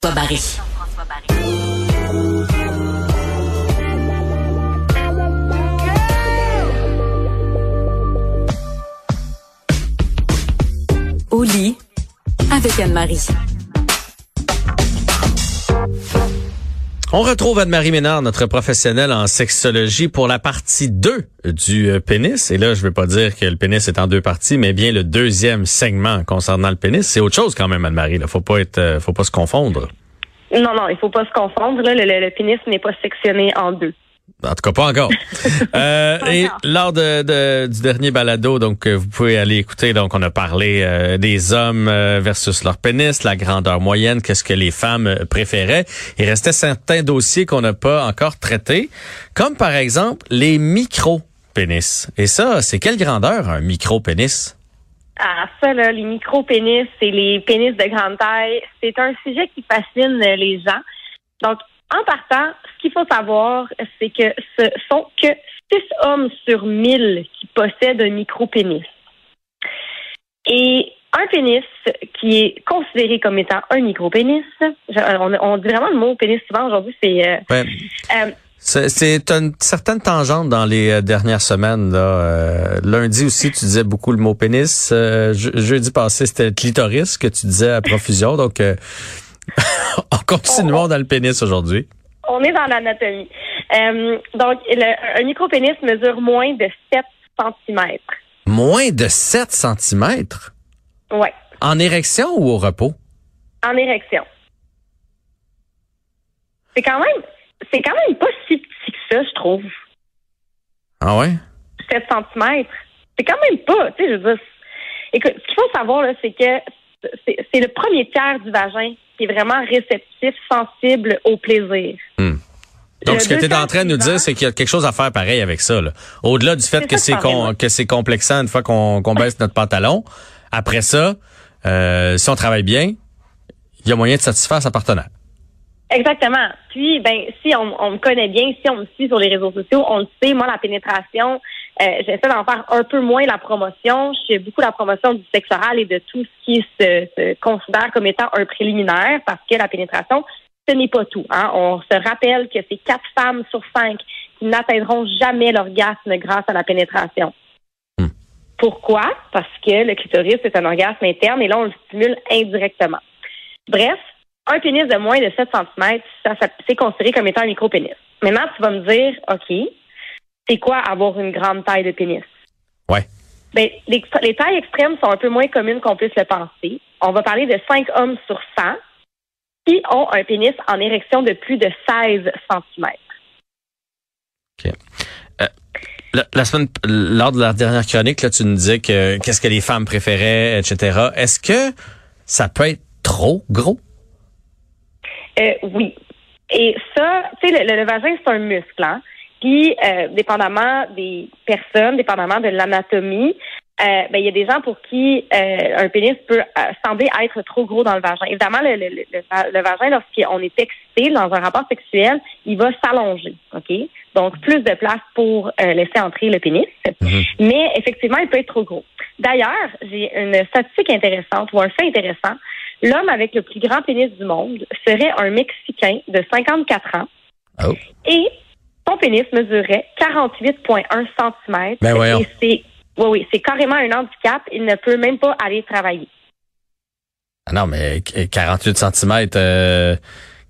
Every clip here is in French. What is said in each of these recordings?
Barry. Au lit avec Anne-Marie. On retrouve Anne-Marie Ménard, notre professionnelle en sexologie, pour la partie 2 du euh, pénis. Et là, je veux pas dire que le pénis est en deux parties, mais bien le deuxième segment concernant le pénis. C'est autre chose quand même, Anne-Marie. Faut pas euh, faut pas se confondre. Non, non, il faut pas se confondre. Le pénis n'est pas sectionné en deux. En tout cas, pas encore. euh, Pas et encore. lors de, de- du dernier balado, donc euh, vous pouvez aller écouter. Donc, on a parlé euh, des hommes euh, versus leur pénis, la grandeur moyenne, qu'est-ce que les femmes euh, préféraient. Il restait certains dossiers qu'on n'a pas encore traités, comme par exemple les micro-pénis. Et ça, c'est quelle grandeur un micro-pénis? Ah, ça, là, les micro-pénis et les pénis de grande taille, c'est un sujet qui fascine euh, les gens. Donc, en partant, ce qu'il faut savoir, c'est que ce sont que 6 hommes sur 1000 qui possèdent un micro-pénis. Et un pénis qui est considéré comme étant un micro-pénis, je- on, on dit vraiment le mot pénis souvent aujourd'hui, c'est... euh, Ouais. euh, C'est une certaine tangente dans les euh, dernières semaines. Là. Euh, lundi aussi, tu disais beaucoup le mot pénis. Euh, je- jeudi passé, c'était clitoris que tu disais à profusion. Donc, euh, on continuons dans le pénis aujourd'hui. On est dans l'anatomie. Euh, donc, le- un micro-pénis mesure moins de 7 cm. Moins de 7 cm Ouais, en érection ou au repos? en érection. C'est quand même, c'est quand même pas si petit que ça, je trouve. Ah ouais? 7 cm. C'est quand même pas, tu sais, je veux dire. Écoute, ce qu'il faut savoir, là, c'est que c'est le premier tiers du vagin qui est vraiment réceptif, sensible au plaisir. Hmm. Donc, Le ce que tu es en train de nous dire, c'est qu'il y a quelque chose à faire pareil avec ça. là. Au-delà du fait que c'est que con- c'est complexant une fois qu'on qu'on baisse notre pantalon, après ça, euh, si on travaille bien, il y a moyen de satisfaire sa partenaire. Exactement. Puis, ben, si on, on me connaît bien, si on me suit sur les réseaux sociaux, on le sait, moi, la pénétration, euh, j'essaie d'en faire un peu moins la promotion. Je fais beaucoup la promotion du sexe oral et de tout ce qui se, se considère comme étant un préliminaire parce que la pénétration, ce n'est pas tout. Hein. On se rappelle que c'est quatre femmes sur cinq qui n'atteindront jamais l'orgasme grâce à la pénétration. Hmm. Pourquoi? Parce que le clitoris, c'est un orgasme interne et là, on le stimule indirectement. Bref, un pénis de moins de 7 cm, ça, ça- c'est considéré comme étant un micro-pénis. Maintenant, tu vas me dire, OK, c'est quoi avoir une grande taille de pénis? Ouais. Ben, les, les tailles extrêmes sont un peu moins communes qu'on puisse le penser. On va parler de 5 hommes sur 100 qui ont un pénis en érection de plus de 16 cm. La, la semaine, lors de la dernière chronique, là, tu nous disais que qu'est-ce que les femmes préféraient, etc. Est-ce que ça peut être trop gros? Euh, oui. Et ça, tu sais, le, le vagin, c'est un muscle, hein? Puis, euh, dépendamment des personnes, dépendamment de l'anatomie, euh, ben, il y a des gens pour qui euh, un pénis peut euh, sembler être trop gros dans le vagin. Évidemment, le, le, le, le- vagin, lorsqu'on est excité dans un rapport sexuel, il va s'allonger, OK? Donc, plus de place pour euh, laisser entrer le pénis. Mhm. Mais effectivement, il peut être trop gros. D'ailleurs, j'ai une statistique intéressante ou un fait intéressant. L'homme avec le plus grand pénis du monde serait un Mexicain de 54 ans Oh. et son pénis mesurait 48,1 cm. Ben voyons. Et c'est oui, oui, c'est carrément un handicap. Il ne peut même pas aller travailler. Ah non, mais qu- 48 cm, euh,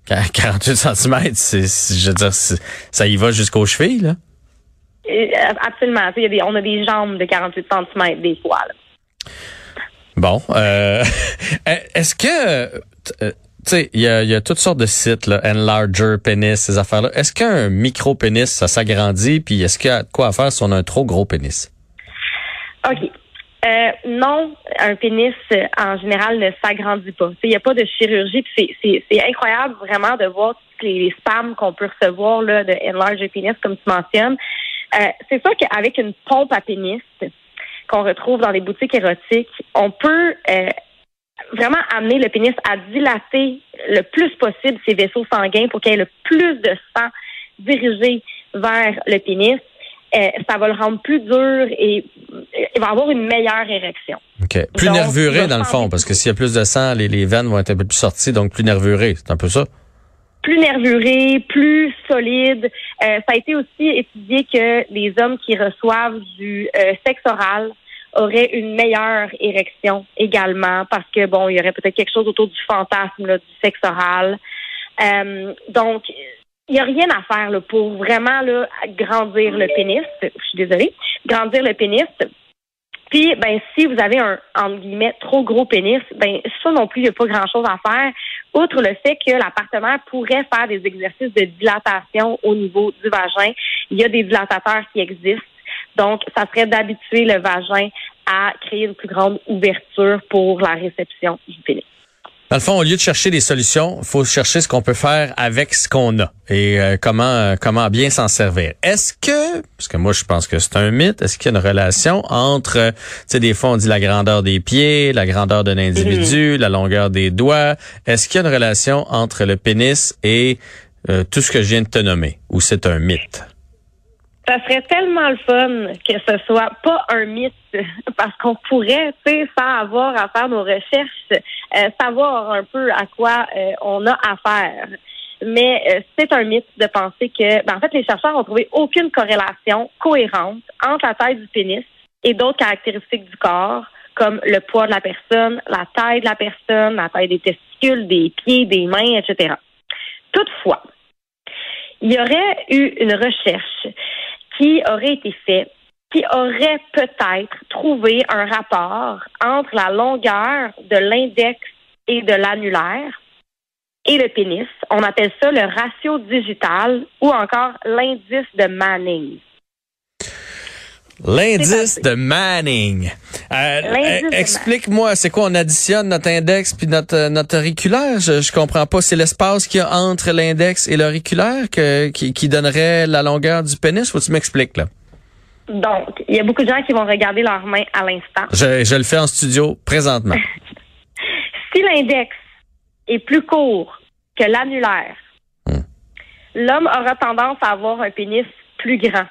48 cm, c'est, je veux dire, ça y va jusqu'aux chevilles, là? Euh, Absolument. Tu sais, il y a des- on a des jambes de 48 cm des fois. là. Bon, euh, est-ce que, euh, tu sais, il y a, y a toutes sortes de sites, là, enlarger pénis, ces affaires-là. Est-ce qu'un micro pénis, ça s'agrandit, puis est-ce qu'il y a quoi à faire si on a un trop gros pénis? OK. Euh, non, un pénis, euh, en général, ne s'agrandit pas. Il n'y a pas de chirurgie. C'est, incroyable vraiment de voir tous les, les spams qu'on peut recevoir là, de enlarge pénis, comme tu mentionnes. Euh, c'est sûr qu'avec une pompe à pénis qu'on retrouve dans les boutiques érotiques, on peut euh, vraiment amener le pénis à dilater le plus possible ses vaisseaux sanguins pour qu'il y ait le plus de sang dirigé vers le pénis. ça va le rendre plus dur et il va avoir une meilleure érection. OK. Plus nervuré dans le fond, parce que s'il y a plus de sang, les, les veines vont être un peu plus sorties, donc plus nervuré. C'est un peu ça? plus nervuré, plus solide. ça a été aussi étudié que les hommes qui reçoivent du sexe oral aurait une meilleure érection également parce que bon, il y aurait peut-être quelque chose autour du fantasme là, du sexe oral. Euh, donc, il n'y a rien à faire là, pour vraiment là, grandir le pénis. Je suis désolée. Grandir le pénis. Puis, ben, si vous avez un, entre guillemets, trop gros pénis, ben, ça non plus, il n'y a pas grand-chose à faire. Outre le fait que la partenaire pourrait faire des exercices de dilatation au niveau du vagin, il y a des dilatateurs qui existent. Donc, ça serait d'habituer le vagin à créer une plus grande ouverture pour la réception du pénis. Dans le fond, au lieu de chercher des solutions, il faut chercher ce qu'on peut faire avec ce qu'on a et euh, comment euh, comment bien s'en servir. Est-ce que, parce que moi je pense que c'est un mythe, est-ce qu'il y a une relation entre, tu sais, des fois on dit la grandeur des pieds, la grandeur d'un individu, mm-hmm. la longueur des doigts. Est-ce qu'il y a une relation entre le pénis et euh, tout ce que je viens de te nommer, ou c'est un mythe? Ça serait tellement le fun que ce soit pas un mythe parce qu'on pourrait, tu sais, sans avoir à faire nos recherches, euh, savoir un peu à quoi euh, on a affaire. Mais euh, c'est un mythe de penser que, ben, en fait, les chercheurs ont trouvé aucune corrélation cohérente entre la taille du pénis et d'autres caractéristiques du corps, comme le poids de la personne, la taille de la personne, la taille des testicules, des pieds, des mains, etc. Toutefois, il y aurait eu une recherche qui aurait été fait, qui aurait peut-être trouvé un rapport entre la longueur de l'index et de l'annulaire et le pénis. On appelle ça le ratio digital ou encore l'indice de Manning. L'indice de Manning. Euh, explique-moi, c'est quoi? On additionne notre index puis notre, notre auriculaire? Je, je comprends pas. C'est l'espace qu'il y a entre l'index et l'auriculaire qui, qui donnerait la longueur du pénis? Faut que tu m'expliques, là? Donc, il y a beaucoup de gens qui vont regarder leurs mains à l'instant. Je, je le fais en studio présentement. si l'index est plus court que l'annulaire, hmm. l'homme aura tendance à avoir un pénis plus grand.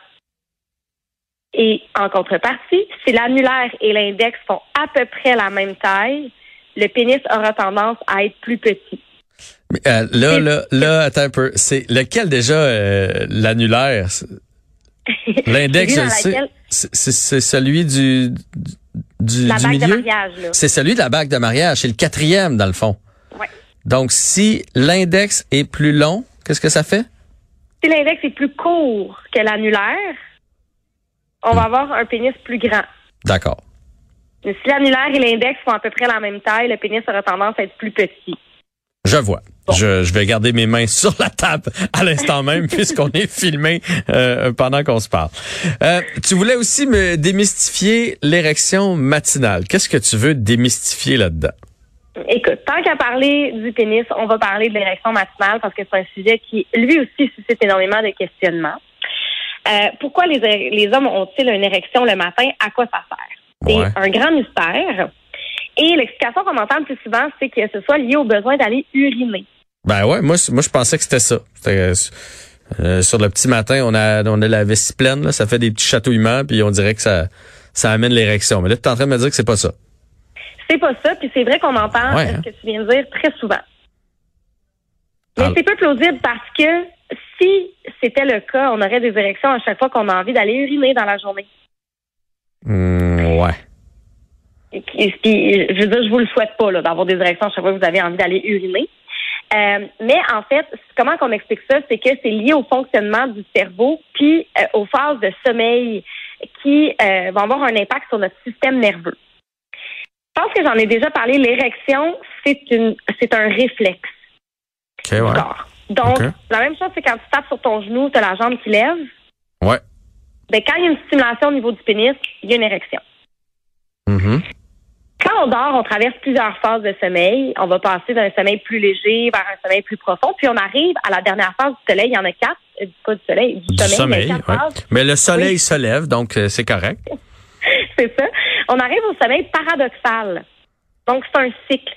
Et en contrepartie, si l'annulaire et l'index font à peu près la même taille, le pénis aura tendance à être plus petit. Euh, là, là, là, attends un peu. C'est lequel déjà euh, l'annulaire? L'index. C'est celui du, du, la du bague milieu? de mariage. C'est celui de la bague de mariage. C'est le quatrième, dans le fond. Ouais. Donc, si l'index est plus long, qu'est-ce que ça fait? Si l'index est plus court que l'annulaire, on va avoir un pénis plus grand. D'accord. si l'annulaire et l'index font à peu près la même taille, le pénis aura tendance à être plus petit. Je vois. Je, je, vais garder mes mains sur la table à l'instant même puisqu'on est filmé euh, pendant qu'on se parle. Euh, tu voulais aussi me démystifier l'érection matinale. Qu'est-ce que tu veux démystifier là-dedans? Écoute, tant qu'à parler du pénis, on va parler de l'érection matinale parce que c'est un sujet qui, lui aussi, suscite énormément de questionnements. Euh, pourquoi les, les hommes ont-ils une érection le matin? À quoi ça sert? C'est un grand mystère. Et l'explication qu'on entend le plus souvent, c'est que ce soit lié au besoin d'aller uriner. Ben ouais, moi, moi je pensais que c'était ça. Euh, sur le petit matin, on a, on a la vessie pleine, là, ça fait des petits chatouillements, puis on dirait que ça, ça amène l'érection. Mais là, tu es en train de me dire que c'est pas ça. C'est pas ça, puis c'est vrai qu'on entend ce hein. que tu viens de dire très souvent. Mais c'est peu plausible parce que si c'était le cas, on aurait des érections à chaque fois qu'on a envie d'aller uriner dans la journée. Mmh, ouais. Et, je veux dire, je vous le souhaite pas d'avoir des érections à chaque fois que vous avez envie d'aller uriner. Euh, mais en fait, comment qu'on explique ça, c'est que c'est lié au fonctionnement du cerveau puis euh, aux phases de sommeil qui euh, vont avoir un impact sur notre système nerveux. Je pense que j'en ai déjà parlé. L'érection, c'est une, c'est un réflexe. Okay, ouais. Donc, la même chose, c'est quand tu tapes sur ton genou, tu as la jambe qui lève. Ouais. Ben, quand il y a une stimulation au niveau du pénis, il y a une érection. Mm-hmm. Quand on dort, on traverse plusieurs phases de sommeil. On va passer d'un sommeil plus léger vers un sommeil plus profond. Puis on arrive à la dernière phase du soleil. Il y en a quatre. Euh, pas du soleil, du, sommeil. Mais le soleil se lève, donc euh, c'est correct. c'est ça. On arrive au sommeil paradoxal. Donc, c'est un cycle.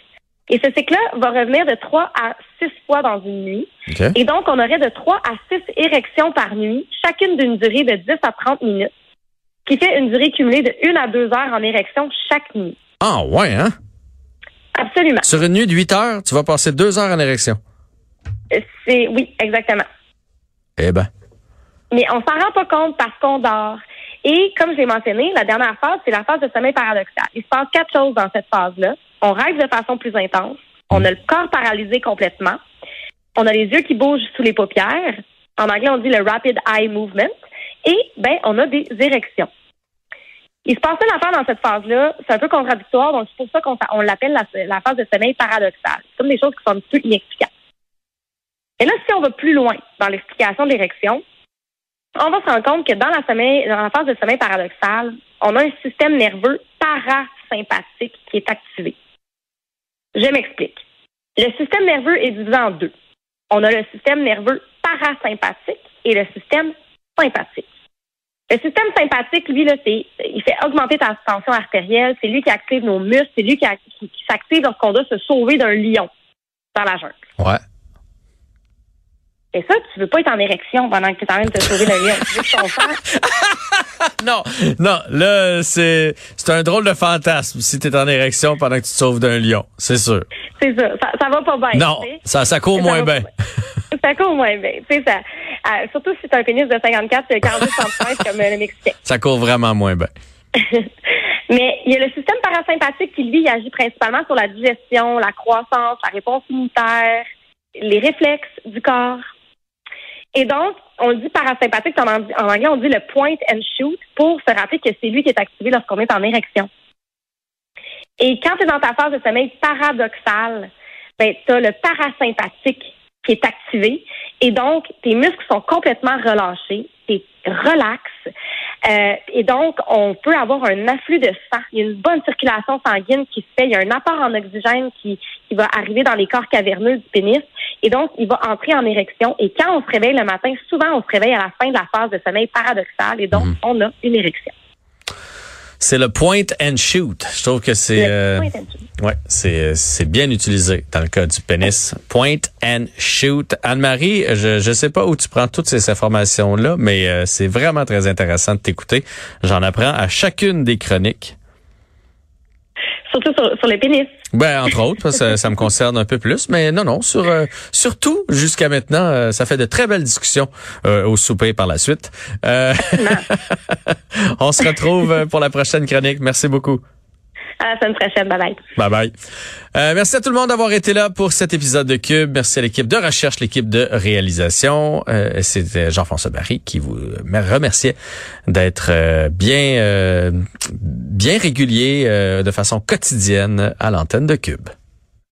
Et ce cycle-là va revenir de 3 à 6 fois dans une nuit. Et donc, on aurait de 3 à 6 érections par nuit, chacune d'une durée de 10 à 30 minutes, qui fait une durée cumulée de 1 à 2 heures en érection chaque nuit. Ah, ouais, hein? Absolument. Sur une nuit de 8 heures, tu vas passer deux heures en érection. C'est oui, exactement. Eh ben. Mais on s'en rend pas compte parce qu'on dort. Et comme j'ai mentionné, la dernière phase, c'est la phase de sommeil paradoxal. Il se passe quatre choses dans cette phase-là. On rêve de façon plus intense. On a le corps paralysé complètement. On a les yeux qui bougent sous les paupières. En anglais, on dit le rapid eye movement. Et ben, on a des érections. Il se passe une affaire dans cette phase-là. C'est un peu contradictoire, donc c'est pour ça qu'on on l'appelle la, phase de sommeil paradoxal. C'est comme des choses qui sont un peu inexplicables. Et là, si on va plus loin dans l'explication de l'érection, on va se rendre compte que dans la phase de sommeil paradoxal, on a un système nerveux parasympathique qui est activé. Je m'explique. Le système nerveux est divisé en deux. On a le système nerveux parasympathique et le système sympathique. Le système sympathique, lui, là, c'est, il fait augmenter ta tension artérielle. C'est lui qui active nos muscles. C'est lui qui, qui, qui s'active lorsqu'on doit se sauver d'un lion dans la jungle. Ouais. Et ça, tu veux pas être en érection pendant que tu es en train de te sauver d'un lion. Tu veux que ton sang Non, non, là, c'est, c'est un drôle de fantasme si t'es en érection pendant que tu te sauves d'un lion, c'est sûr. C'est ça, ça, ça va pas bien. Non, ça, ça court Ça moins bien. Ça court moins bien. Tu sais, ça, euh, surtout si c'est un pénis de 54 qui a 42 cm comme euh, le Mexicain. Ça court vraiment moins bien. Mais il y a le système parasympathique qui, lui, il agit principalement sur la digestion, la croissance, la réponse immunitaire, les réflexes du corps. Et donc, on dit parasympathique, en, ang- en anglais, on dit le point and shoot pour se rappeler que c'est lui qui est activé lorsqu'on est en érection. Et quand tu es dans ta phase de sommeil paradoxal, ben, tu as le parasympathique qui est activé. Et donc, tes muscles sont complètement relâchés, tu relax. Euh, et donc, on peut avoir un afflux de sang. Il y a une bonne circulation sanguine qui se fait. Il y a un apport en oxygène qui, qui va arriver dans les corps caverneux du pénis. Et donc, il va entrer en érection. Et quand on se réveille le matin, souvent, on se réveille à la fin de la phase de sommeil paradoxal. Et donc, on a une érection. C'est le point and shoot. Je trouve que c'est, euh, ouais, c'est, c'est bien utilisé dans le cas du pénis. Point and shoot. Anne-Marie, je, je sais pas où tu prends toutes ces informations-là, mais euh, c'est vraiment très intéressant de t'écouter. J'en apprends à chacune des chroniques. Surtout sur, sur le pénis. Ben, entre autres, parce que ça, ça me concerne un peu plus, mais non, non, sur euh, surtout jusqu'à maintenant, euh, ça fait de très belles discussions euh, au souper par la suite. Euh, on se retrouve pour la prochaine chronique. Merci beaucoup. À la semaine prochaine. Bye bye. Bye bye. Euh, merci à tout le monde d'avoir été là pour cet épisode de Cube. Merci à l'équipe de recherche, l'équipe de réalisation. Euh, C'était Jean-François Barry qui vous remerciait d'être euh, bien, euh, bien régulier euh, de façon quotidienne à l'antenne de Cube.